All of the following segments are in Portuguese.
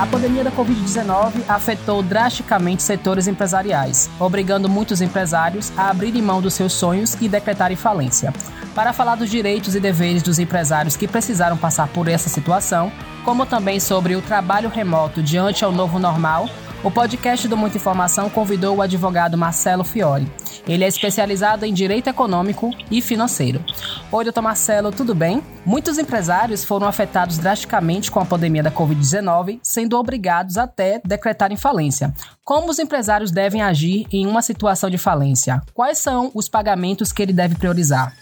A pandemia da Covid-19 afetou drasticamente setores empresariais, obrigando muitos empresários a abrirem mão dos seus sonhos e decretarem falência. Para falar dos direitos e deveres dos empresários que precisaram passar por essa situação, como também sobre o trabalho remoto diante ao novo normal, o podcast do Muita Informação convidou o advogado Marcelo Fiore. Ele é especializado em direito econômico e financeiro. Oi, doutor Marcelo, tudo bem? Muitos empresários foram afetados drasticamente com a pandemia da Covid-19, sendo obrigados até decretarem falência. Como os empresários devem agir em uma situação de falência? Quais são os pagamentos que ele deve priorizar?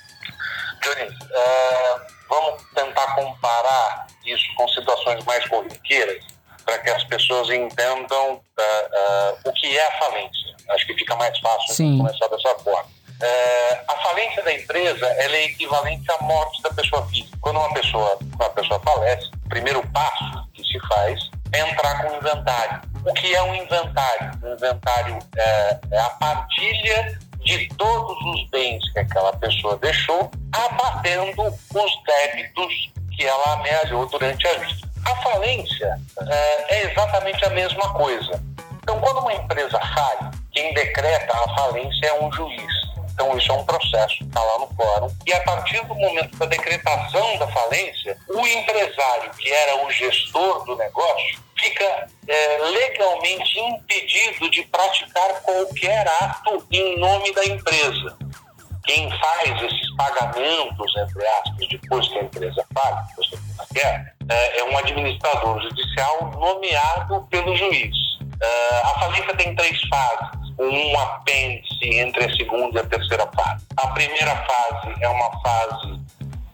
Johnny, uh, vamos tentar comparar isso com situações mais corriqueiras para que as pessoas entendam uh, uh, o que é a falência. Acho que fica mais fácil Sim. começar dessa forma. Uh, a falência da empresa é equivalente à morte da pessoa física. Quando uma pessoa, uma pessoa falece, o primeiro passo que se faz é entrar com o inventário. O que é um inventário? Um inventário é, é a partilha de todos os bens que aquela pessoa deixou, abatendo os débitos que ela amealhou durante a vida. A falência é, é exatamente a mesma coisa. Então, quando uma empresa falha, quem decreta a falência é um juiz. Então, isso é um processo, está lá no fórum. E a partir do momento da decretação da falência, o empresário, que era o gestor do negócio, fica é, legalmente impedido de praticar qualquer ato em nome da empresa quem faz esses pagamentos, entre aspas, depois que a empresa paga, depois que a empresa quer, é, é um administrador judicial nomeado pelo juiz. É, a falência tem três fases, um apêndice entre a segunda e a terceira fase. A primeira fase é uma fase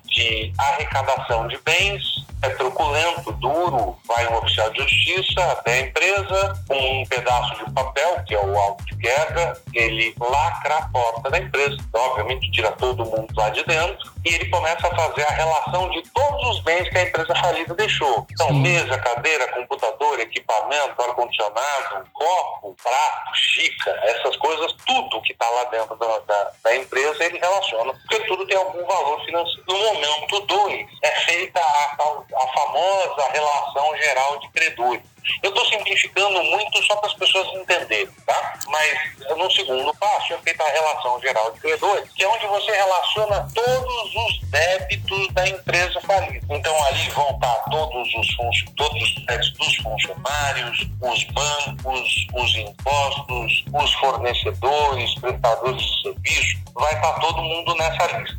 de arrecadação de bens, é truculento, duro, vai um oficial de justiça até a empresa, com um pedaço de papel, que é o auto de guerra, ele lacra a porta da empresa, então, obviamente tira todo mundo lá de dentro, e ele começa a fazer a relação de todos os bens que a empresa falida deixou. Então, mesa, cadeira, computador, equipamento, ar-condicionado, copo, prato, xícara, essas coisas, tudo que está lá dentro da, da, da, empresa, ele relaciona, porque tudo tem algum valor financeiro. No momento 2, é feita a tal a famosa relação geral de credores. Eu estou simplificando muito só para as pessoas entenderem, tá? Mas no segundo passo é feita a relação geral de credores, que é onde você relaciona todos os débitos da empresa falida. Então ali vão estar todos os, todos os débitos dos funcionários, os bancos, os impostos, os fornecedores, prestadores de serviço, vai estar todo mundo nessa lista.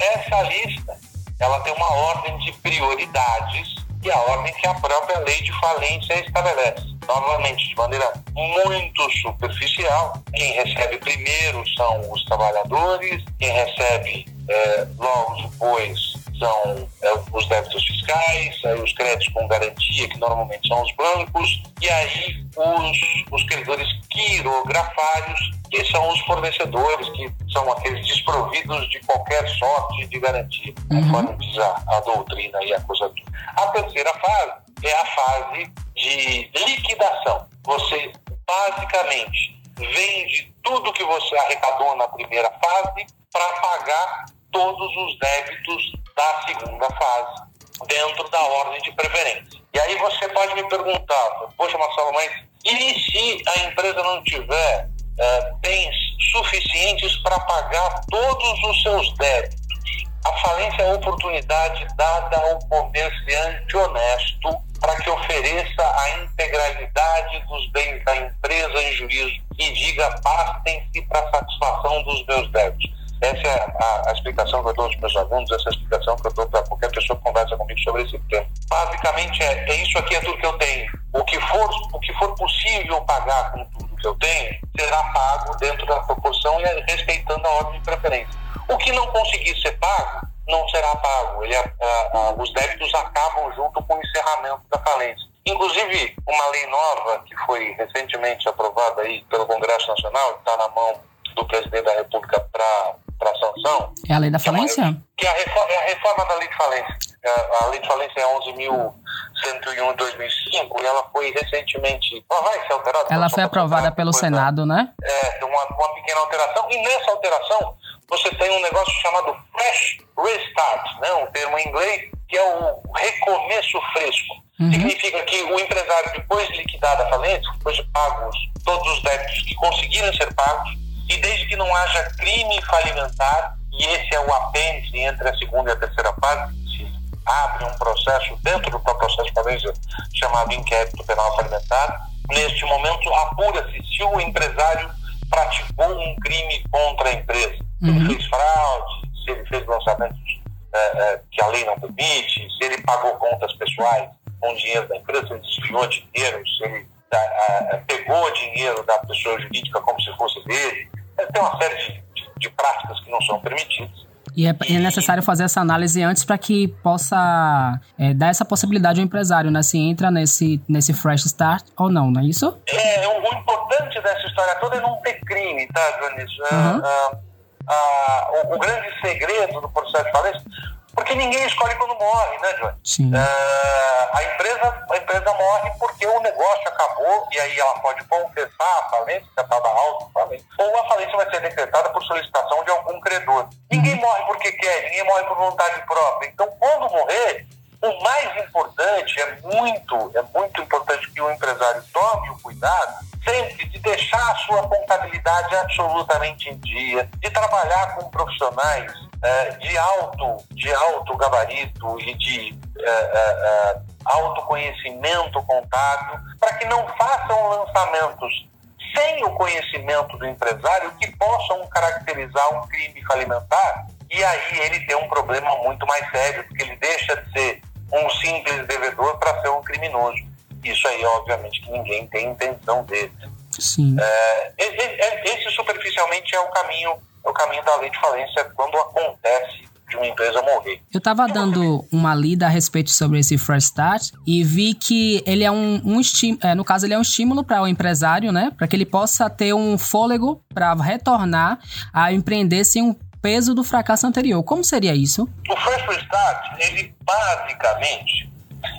Essa lista ela tem uma ordem de prioridades e a ordem que a própria lei de falência estabelece. Novamente, de maneira muito superficial, quem recebe primeiro são os trabalhadores, quem recebe é, logo depois são é, os débitos fiscais, os créditos com garantia, que normalmente são os bancos, e aí os, os credores quirografários, que são os fornecedores, que são aqueles desprovidos de qualquer sorte de garantia, uhum. conforme diz a, a doutrina e a coisa A terceira fase é a fase de liquidação. Você basicamente vende tudo que você arrecadou na primeira fase para pagar todos os débitos da segunda fase, dentro da ordem de preferência. E aí você pode me perguntar, poxa Marcelo, mas e se a empresa não tiver é, bens suficientes para pagar todos os seus débitos? A falência é a oportunidade dada ao comerciante honesto para que ofereça a integralidade dos bens da empresa em juízo e diga bastem-se para a satisfação dos meus débitos. Essa é a, a, explicação que eu dou aos meus alunos, essa é a explicação que eu dou para qualquer pessoa que conversa comigo sobre esse tema. Basicamente é, é isso aqui é tudo que eu tenho. O que for, o que for possível pagar com tudo que eu tenho, será pago dentro da proporção e respeitando a ordem de preferência. O que não conseguir ser pago, não será pago. Ele, a, a, os débitos acabam junto com o encerramento da falência. Inclusive, uma lei nova que foi recentemente aprovada aí pelo Congresso Nacional, está na mão do presidente da República para para sanção. É a lei da falência? Que é a, reforma, é a reforma da lei de falência. A, a lei de falência é 11.101 de 2005 e ela foi recentemente. Ela vai ser alterada. Ela foi aprovada pelo Senado, né? É, uma, uma pequena alteração. E nessa alteração você tem um negócio chamado Fresh Restart, né? um termo em inglês, que é o recomeço fresco. Uhum. Significa que o empresário, depois de liquidada a falência, depois de pagos todos os débitos que conseguiram ser pagos, e desde que não haja crime falimentar, e esse é o apêndice entre a segunda e a terceira fase, se abre um processo dentro do processo de falência chamado inquérito penal falimentar, neste momento apura-se se o empresário praticou um crime contra a empresa. Se ele uhum. fez fraude, se ele fez lançamentos é, é, que a lei não permite, se ele pagou contas pessoais com dinheiro da empresa, se ele desviou dinheiro, se ele pegou dinheiro da pessoa jurídica como se fosse dele. É, tem uma série de, de, de práticas que não são permitidas. E é, é necessário fazer essa análise antes para que possa é, dar essa possibilidade ao empresário, né? Se entra nesse, nesse fresh start ou não, não é isso? É, o, o importante dessa história toda é não ter crime, tá, Dionísio? Uhum. Ah, ah, o, o, grande segredo do processo de falência porque ninguém escolhe quando morre, né, Johnny? Sim. Uh, a, empresa, a empresa morre porque o negócio acabou e aí ela pode confessar a falência, a tal da auto-falência, ou a falência vai ser decretada por solicitação de algum credor. Ninguém uhum. morre porque quer, ninguém morre por vontade própria. Então, quando morrer, o mais importante, é muito, é muito importante que o empresário tome o cuidado sempre de deixar a sua contabilidade absolutamente em dia, de trabalhar com profissionais de alto, de alto gabarito e de é, é, autoconhecimento contábil, para que não façam lançamentos sem o conhecimento do empresário que possam caracterizar um crime falimentar e aí ele tem um problema muito mais sério, porque ele deixa de ser um simples devedor para ser um criminoso. Isso aí, obviamente, que ninguém tem intenção dele. Sim. É, esse superficialmente é o caminho é o caminho da lei de falência quando acontece de uma empresa morrer. Eu estava dando uma lida a respeito sobre esse Fresh Start e vi que ele é um, um estímulo, é, no caso ele é um estímulo para o empresário, né, para que ele possa ter um fôlego para retornar a empreender sem um peso do fracasso anterior. Como seria isso? O Fresh Start, ele basicamente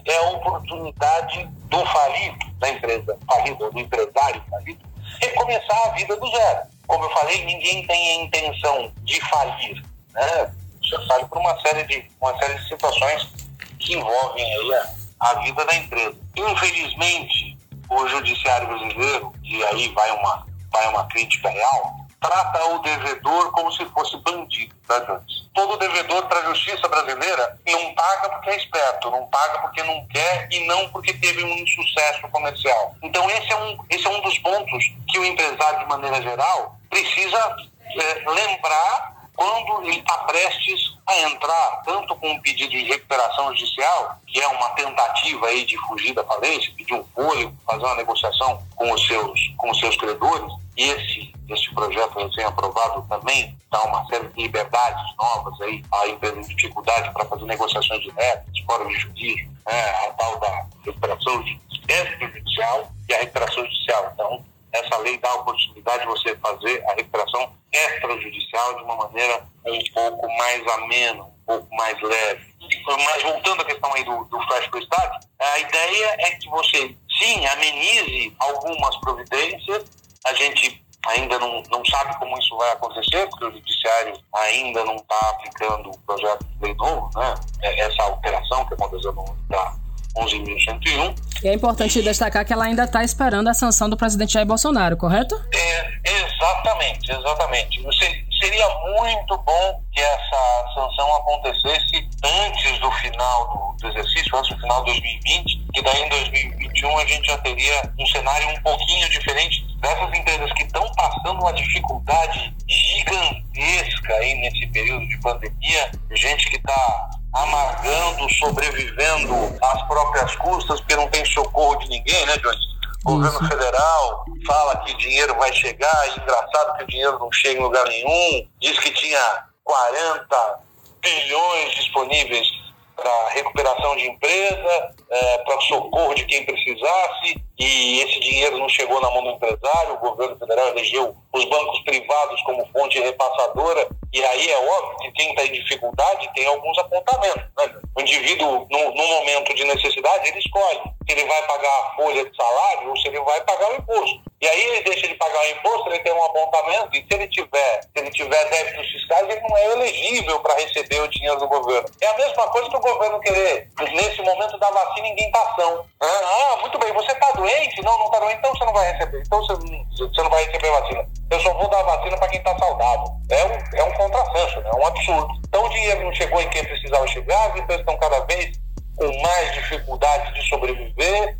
é a oportunidade do falido, da empresa falida, do empresário falido, recomeçar a vida do zero como eu falei, ninguém tem a intenção de falir, né? Você fale por uma série de uma série de situações que envolvem aí a, a vida da empresa. Infelizmente, o judiciário brasileiro, e aí vai uma vai uma crítica real, trata o devedor como se fosse bandido, tá, Jones? Todo devedor para a justiça brasileira não paga porque é esperto, não paga porque não quer e não porque teve um insucesso comercial. Então esse é um, esse é um dos pontos que o empresário, de maneira geral, precisa é, lembrar quando ele está prestes a entrar, tanto com um pedido de recuperação judicial, que é uma tentativa aí de fugir da falência, pedir um fôlego, fazer uma negociação com os seus, com os seus credores, e esse, esse projeto recém-aprovado também dá uma série de liberdades novas aí à empresa em dificuldade para fazer negociações diretas, fora de juízo, né, a tal da recuperação extrajudicial e a recuperação judicial. Então, essa lei dá a oportunidade de você fazer a recuperação extrajudicial de uma maneira um pouco mais amena, um pouco mais leve. Mas voltando à questão aí do, do flash pro Estado, a ideia é que você, sim, amenize algumas providências. A gente ainda não, não sabe como isso vai acontecer, porque o Judiciário ainda não está aplicando o projeto de lei novo, né? É, essa alteração que aconteceu no, da 11.101. E é importante destacar que ela ainda está esperando a sanção do presidente Jair Bolsonaro, correto? É, exatamente, exatamente. Você, seria muito bom que essa sanção acontecesse antes do final do, do exercício, antes do final de 2020, que daí em 2021 a gente já teria um cenário um pouquinho diferente dessas empresas que estão passando uma dificuldade gigantesca aí nesse período de pandemia, gente que está amargando, sobrevivendo às próprias custas, porque não tem socorro de ninguém, né, Jones? O governo federal fala que dinheiro vai chegar, e engraçado que o dinheiro não chega em lugar nenhum, diz que tinha 40 bilhões disponíveis para recuperação de empresa, é, para socorro de quem precisasse, e esse dinheiro não chegou na mão do empresário, o governo federal elegeu os bancos privados como fonte repassadora, e aí é óbvio que quem está em dificuldade tem alguns apontamentos. Né? O indivíduo, no, momento de necessidade, ele escolhe se ele vai pagar a folha de salário ou se ele vai pagar o imposto. E aí ele deixa de pagar o imposto, ele tem um apontamento, e se ele tiver, se ele tiver débitos fiscais, ele não é elegível para receber o dinheiro do governo. É a mesma coisa que o governo querer, nesse momento, momento da vacina indentação. Ah, muito bem, você está doente? Não, não está doente, então você não vai receber. Então você, você não vai receber vacina. Eu só vou dar vacina para quem está saudável. É um, é um contrassenso, né? é um absurdo. Então o dinheiro não chegou em quem precisava chegar, as empresas estão cada vez com mais dificuldade de sobreviver,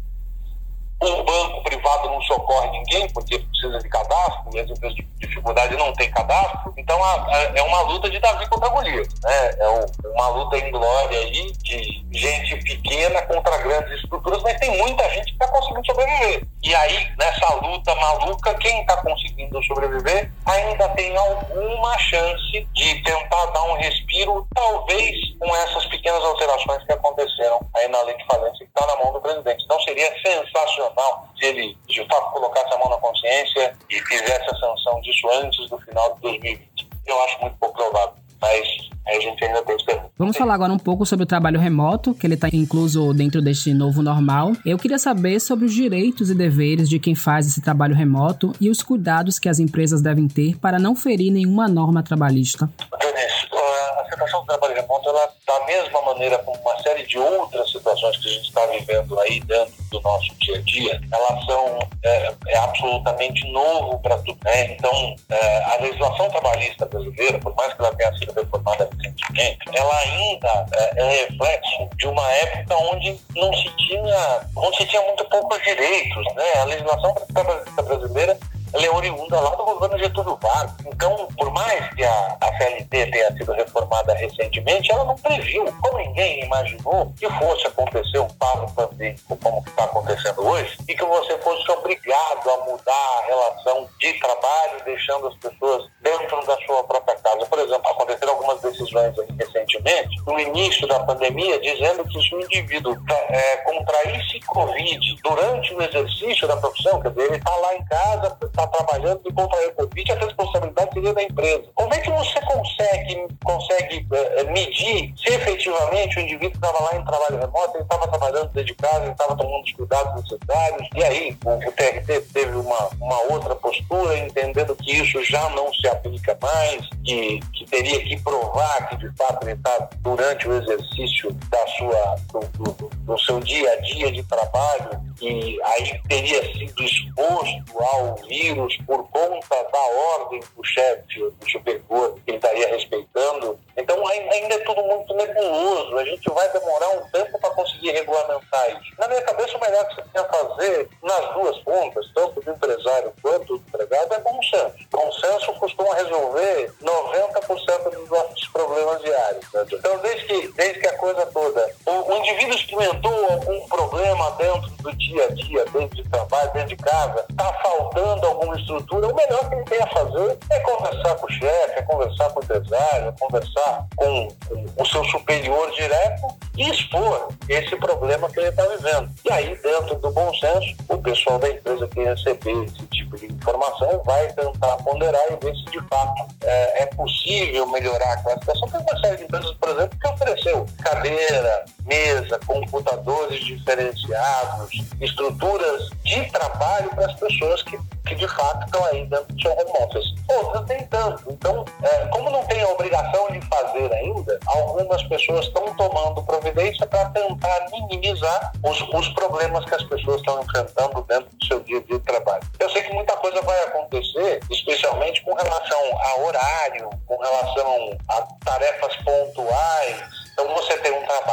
o banco privado não socorre ninguém porque precisa de cadastro e as empresas de dificuldade não têm cadastro. Então a, a, é uma luta de Davi contra Golias. Né? É o, uma luta em glória aí de gente pequena contra grandes estruturas, mas tem muita gente que está conseguindo sobreviver. E aí, nessa luta maluca, quem está conseguindo sobreviver ainda tem alguma chance de tentar dar um respiro, talvez com essas pequenas alterações que aconteceram aí na lei de falência que está na mão do presidente. Então seria sensacional se ele de fato colocasse a mão na consciência e fizesse a sanção disso antes do final de 2020. Eu acho muito pouco provável, mas a gente ainda tem esperança. Vamos falar agora um pouco sobre o trabalho remoto, que ele está incluso dentro deste novo normal. Eu queria saber sobre os direitos e deveres de quem faz esse trabalho remoto e os cuidados que as empresas devem ter para não ferir nenhuma norma trabalhista. Ela, da mesma maneira como uma série de outras situações que a gente está vivendo aí dentro do nosso dia a dia, elas são é, é absolutamente novo para tudo. Né? Então, é, a legislação trabalhista brasileira, por mais que ela tenha sido reformada recentemente, ela ainda é, é reflexo de uma época onde não se tinha, onde se tinha muito poucos direitos. Né? A legislação trabalhista brasileira ela é oriunda lá do governo Getúlio Vargas. Então, por mais que a, a CLT tenha sido reformada recentemente, ela não previu, como ninguém imaginou, que fosse acontecer um quadro pandêmico como está acontecendo hoje e que você fosse obrigado a mudar a relação de trabalho, deixando as pessoas dentro da sua própria casa. Por exemplo, aconteceram algumas decisões recentemente, no início da pandemia, dizendo que se o indivíduo é, contraísse Covid durante o exercício da profissão, quer dizer, ele está lá em casa, está trabalhando e contrair o Covid, a responsabilidade seria da empresa. Como é que você consegue, consegue uh, medir se efetivamente o indivíduo estava lá em trabalho remoto, ele estava trabalhando dentro de casa, ele estava tomando os cuidados necessários, e aí o TRT teve uma, uma outra postura, entendendo que isso já não se aplica mais, que, que teria que provar que de fato ele está durante o exercício da sua, do, do, do seu dia a dia de trabalho, e aí teria sido exposto ao vírus por conta da ordem do chefe, do superior, que ele estaria respeitando. Então ainda é tudo muito nebuloso. A gente vai demorar um tempo para conseguir regulamentar isso. Na minha cabeça, o melhor que você tem a fazer nas duas pontas, tanto do empresário quanto do empregado, é consenso. Consenso costuma resolver 90% dos nossos problemas diários. Então, desde que, desde que a coisa toda, o, o indivíduo experimentou algum problema dentro do dia a dia, dentro de trabalho, dentro de casa, está faltando algum alguma estrutura, o melhor que ele tem a fazer é conversar com o chefe, é conversar com o empresário, é conversar com, com o seu superior direto e expor esse problema que ele está vivendo. E aí, dentro do bom senso, o pessoal da empresa que receber tipo de informação vai tentar ponderar e ver se de fato é, é possível melhorar a situação. Tem uma série de empresas, por exemplo, que ofereceu cadeira, mesa, computadores diferenciados, estruturas de trabalho para as pessoas que, que de fato estão aí dentro de home office. Outras nem tanto. Então, é, como não tem a obrigação de fazer ainda, algumas pessoas estão tomando providência para tentar minimizar os, os problemas que as pessoas estão enfrentando dentro do seu dia a dia de trabalho. Eu sei que muita coisa vai acontecer, especialmente com relação a horário, com relação a tarefas pontuais,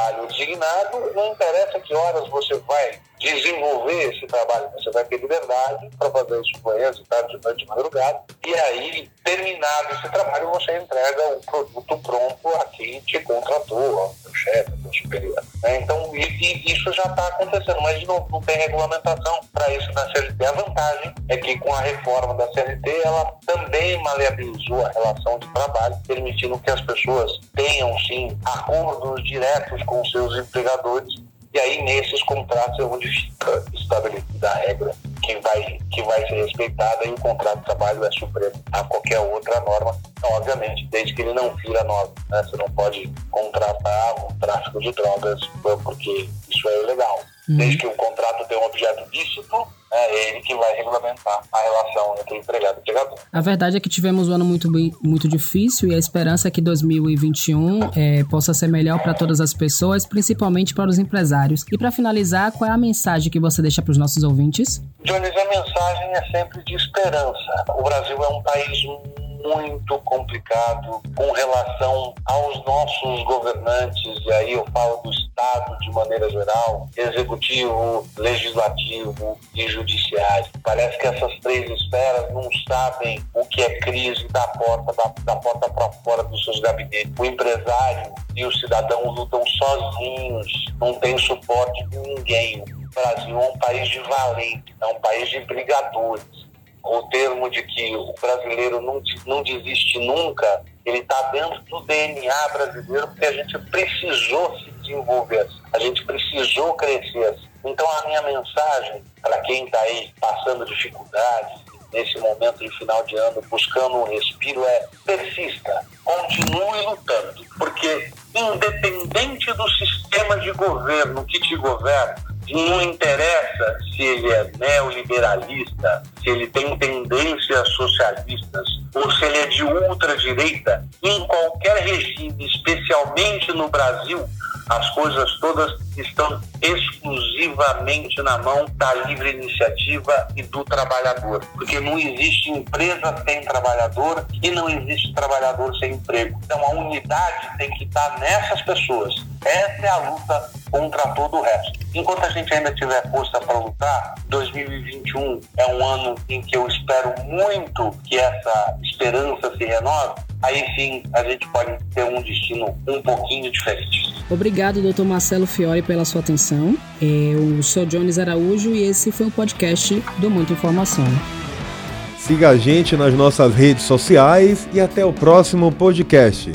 trabalho designado, não interessa que horas você vai desenvolver esse trabalho, você vai ter liberdade para fazer isso manhã, de tarde, de noite, de madrugada, e aí, terminado esse trabalho, você entrega o produto pronto a quem te contratou, ao seu chefe, ao seu superior. Né? Então, isso já está acontecendo, mas de novo, não tem regulamentação para isso na CLT. A vantagem é que com a reforma da CLT, ela também maleabilizou a relação de trabalho, permitindo que as pessoas tenham, sim, acordos diretos com seus empregadores e aí, nesses contratos, é onde fica estabelecida a regra que vai, que vai ser respeitada e o contrato de trabalho é supremo a qualquer outra norma, então, obviamente, desde que ele não fira a norma. Né? Você não pode contratar um tráfico de drogas porque isso é ilegal. Uhum. Desde que o contrato tenha um objeto lícito é ele que vai regulamentar a relação entre empregado e empregador. A verdade é que tivemos um ano muito, muito difícil e a esperança é que 2021 é, possa ser melhor para todas as pessoas, principalmente para os empresários. E para finalizar, qual é a mensagem que você deixa para os nossos ouvintes? Jones, a mensagem é sempre de esperança. O Brasil é um país muito complicado com relação aos nossos governantes, e aí eu falo do Estado de maneira geral, executivo, legislativo e judiciário. Parece que essas três esferas não sabem o que é crise da porta da, da porta para fora dos seus gabinetes. O empresário e o cidadão lutam sozinhos, não tem suporte de ninguém. O Brasil é um país de valente, é um país de brigadores o termo de que o brasileiro não, não desiste nunca, ele está dentro do DNA brasileiro porque a gente precisou se desenvolver, a gente precisou crescer. Então a minha mensagem para quem está aí passando dificuldades, nesse momento de final de ano, buscando um respiro, é persista, continue lutando, porque independente do sistema de governo que te governa, não interessa se ele é neoliberalista, se ele tem tendências socialistas ou se ele é de ultradireita, em qualquer regime, especialmente no Brasil, as coisas todas estão exclusivamente na mão da livre iniciativa e do trabalhador. Porque não existe empresa sem trabalhador e não existe trabalhador sem emprego. Então a unidade tem que estar nessas pessoas. Essa é a luta contra todo o resto. Enquanto a gente ainda tiver força para lutar, 2021 é um ano em que eu espero muito que essa esperança se renove. Aí sim a gente pode ter um destino um pouquinho diferente. Obrigado, doutor Marcelo Fiore, pela sua atenção. Eu sou Jones Araújo e esse foi o podcast do Muita Informação. Siga a gente nas nossas redes sociais e até o próximo podcast.